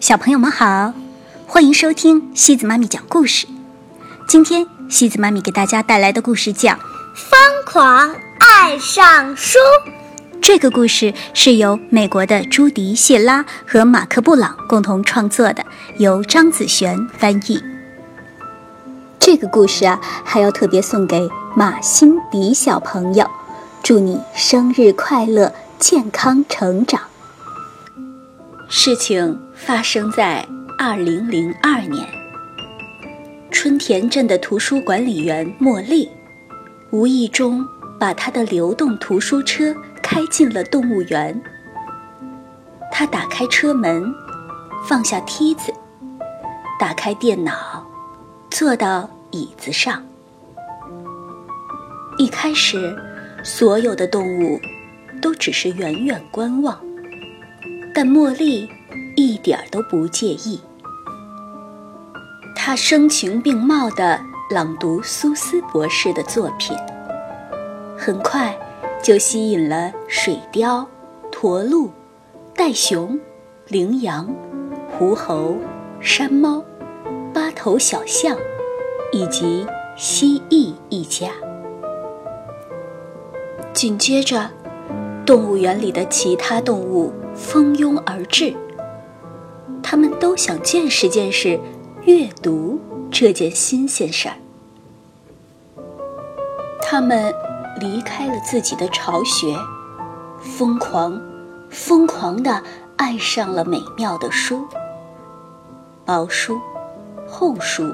小朋友们好，欢迎收听西子妈咪讲故事。今天西子妈咪给大家带来的故事叫《疯狂爱上书》。这个故事是由美国的朱迪·谢拉和马克·布朗共同创作的，由张子璇翻译。这个故事啊，还要特别送给马欣迪小朋友，祝你生日快乐，健康成长。事情发生在二零零二年，春田镇的图书管理员茉莉，无意中把她的流动图书车开进了动物园。她打开车门，放下梯子，打开电脑，坐到。椅子上。一开始，所有的动物都只是远远观望，但茉莉一点儿都不介意。她声情并茂地朗读苏斯博士的作品，很快就吸引了水貂、驼鹿、袋熊、羚羊、狐猴、山猫、八头小象。以及蜥蜴一家。紧接着，动物园里的其他动物蜂拥而至，他们都想见识见识阅读这件新鲜事儿。他们离开了自己的巢穴，疯狂、疯狂地爱上了美妙的书，薄书、厚书。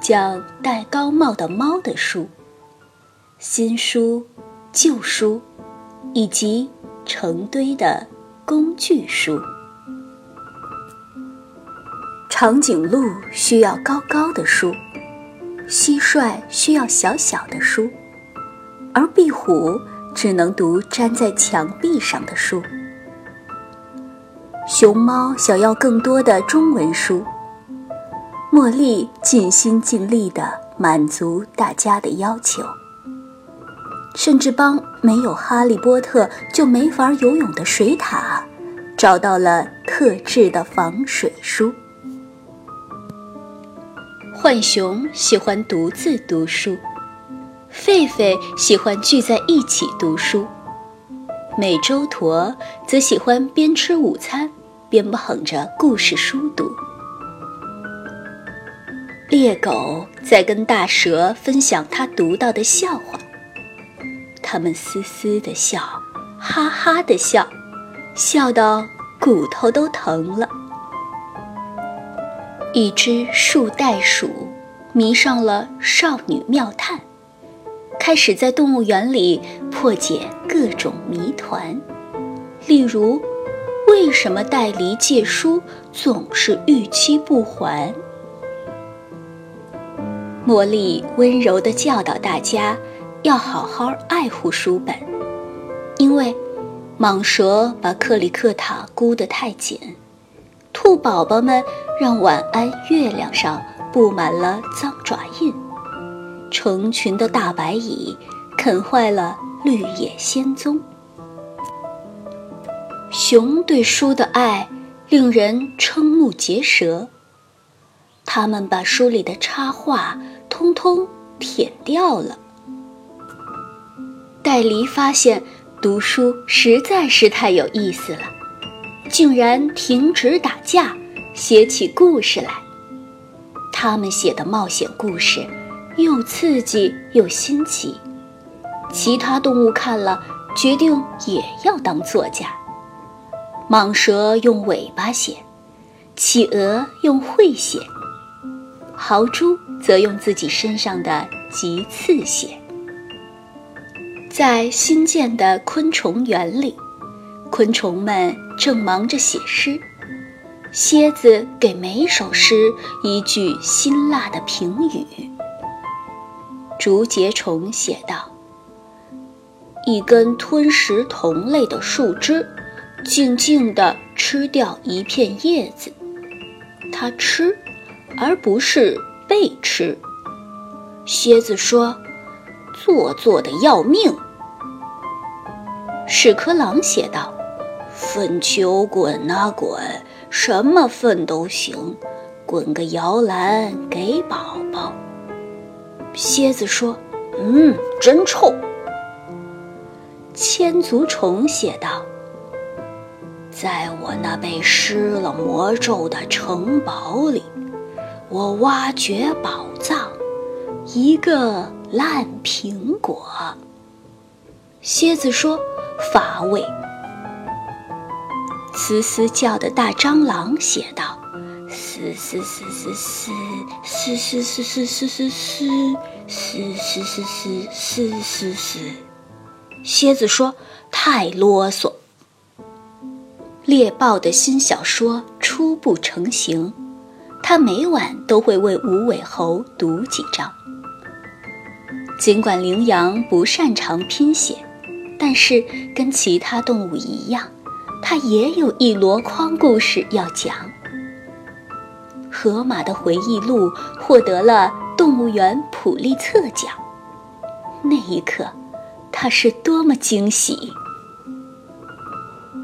讲戴高帽的猫的书，新书、旧书，以及成堆的工具书。长颈鹿需要高高的书，蟋蟀需要小小的书，而壁虎只能读粘在墙壁上的书。熊猫想要更多的中文书。茉莉尽心尽力地满足大家的要求，甚至帮没有哈利波特就没法游泳的水獭找到了特制的防水书。浣熊喜欢独自读书，狒狒喜欢聚在一起读书，美洲驼则喜欢边吃午餐边捧着故事书读。猎狗在跟大蛇分享他读到的笑话，他们嘶嘶的笑，哈哈的笑，笑到骨头都疼了。一只树袋鼠迷上了少女妙探，开始在动物园里破解各种谜团，例如，为什么戴梨借书总是逾期不还？茉莉温柔地教导大家，要好好爱护书本，因为蟒蛇把克里克塔箍得太紧，兔宝宝们让晚安月亮上布满了脏爪印，成群的大白蚁啃坏了绿野仙踪。熊对书的爱令人瞠目结舌，他们把书里的插画。通通舔掉了。戴梨发现读书实在是太有意思了，竟然停止打架，写起故事来。他们写的冒险故事又刺激又新奇，其他动物看了决定也要当作家。蟒蛇用尾巴写，企鹅用喙写。豪猪则用自己身上的棘刺写。在新建的昆虫园里，昆虫们正忙着写诗。蝎子给每首诗一句辛辣的评语。竹节虫写道：“一根吞食同类的树枝，静静地吃掉一片叶子。它吃。”而不是被吃。蝎子说：“做作的要命。”屎壳郎写道：“粪球滚啊滚，什么粪都行，滚个摇篮给宝宝。”蝎子说：“嗯，真臭。”千足虫写道：“在我那被施了魔咒的城堡里，我挖掘宝藏，一个烂苹果。”蝎子说：“乏味。”嘶嘶叫的大蟑螂写道：“嘶嘶嘶嘶嘶嘶嘶嘶嘶嘶嘶嘶嘶嘶嘶嘶嘶嘶嘶。”蝎子说：“太啰嗦。”猎豹的新小说初步成型，他每晚都会为无尾猴读几章。尽管羚羊不擅长拼写，但是跟其他动物一样，它也有一箩筐故事要讲。河马的回忆录获得了动物园普利策奖，那一刻。他是多么惊喜！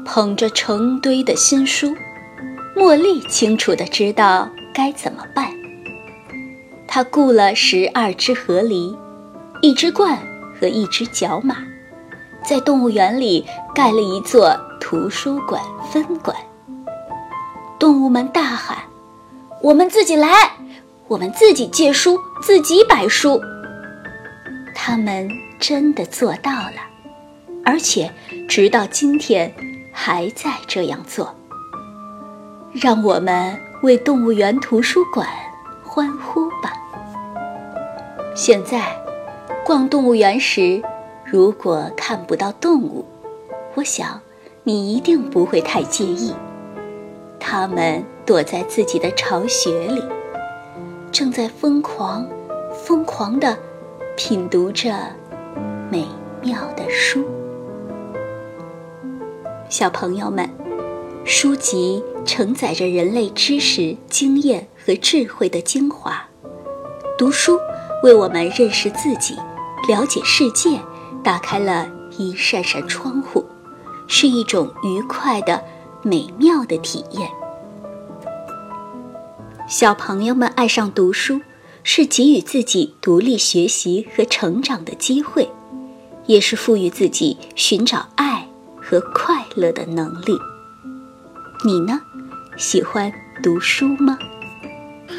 捧着成堆的新书，茉莉清楚的知道该怎么办。他雇了十二只河狸，一只鹳和一只角马，在动物园里盖了一座图书馆分馆。动物们大喊：“我们自己来，我们自己借书，自己摆书。”他们。真的做到了，而且直到今天还在这样做。让我们为动物园图书馆欢呼吧！现在逛动物园时，如果看不到动物，我想你一定不会太介意。它们躲在自己的巢穴里，正在疯狂、疯狂地品读着。美妙的书，小朋友们，书籍承载着人类知识、经验和智慧的精华。读书为我们认识自己、了解世界打开了一扇扇窗户，是一种愉快的、美妙的体验。小朋友们爱上读书，是给予自己独立学习和成长的机会。也是赋予自己寻找爱和快乐的能力。你呢？喜欢读书吗？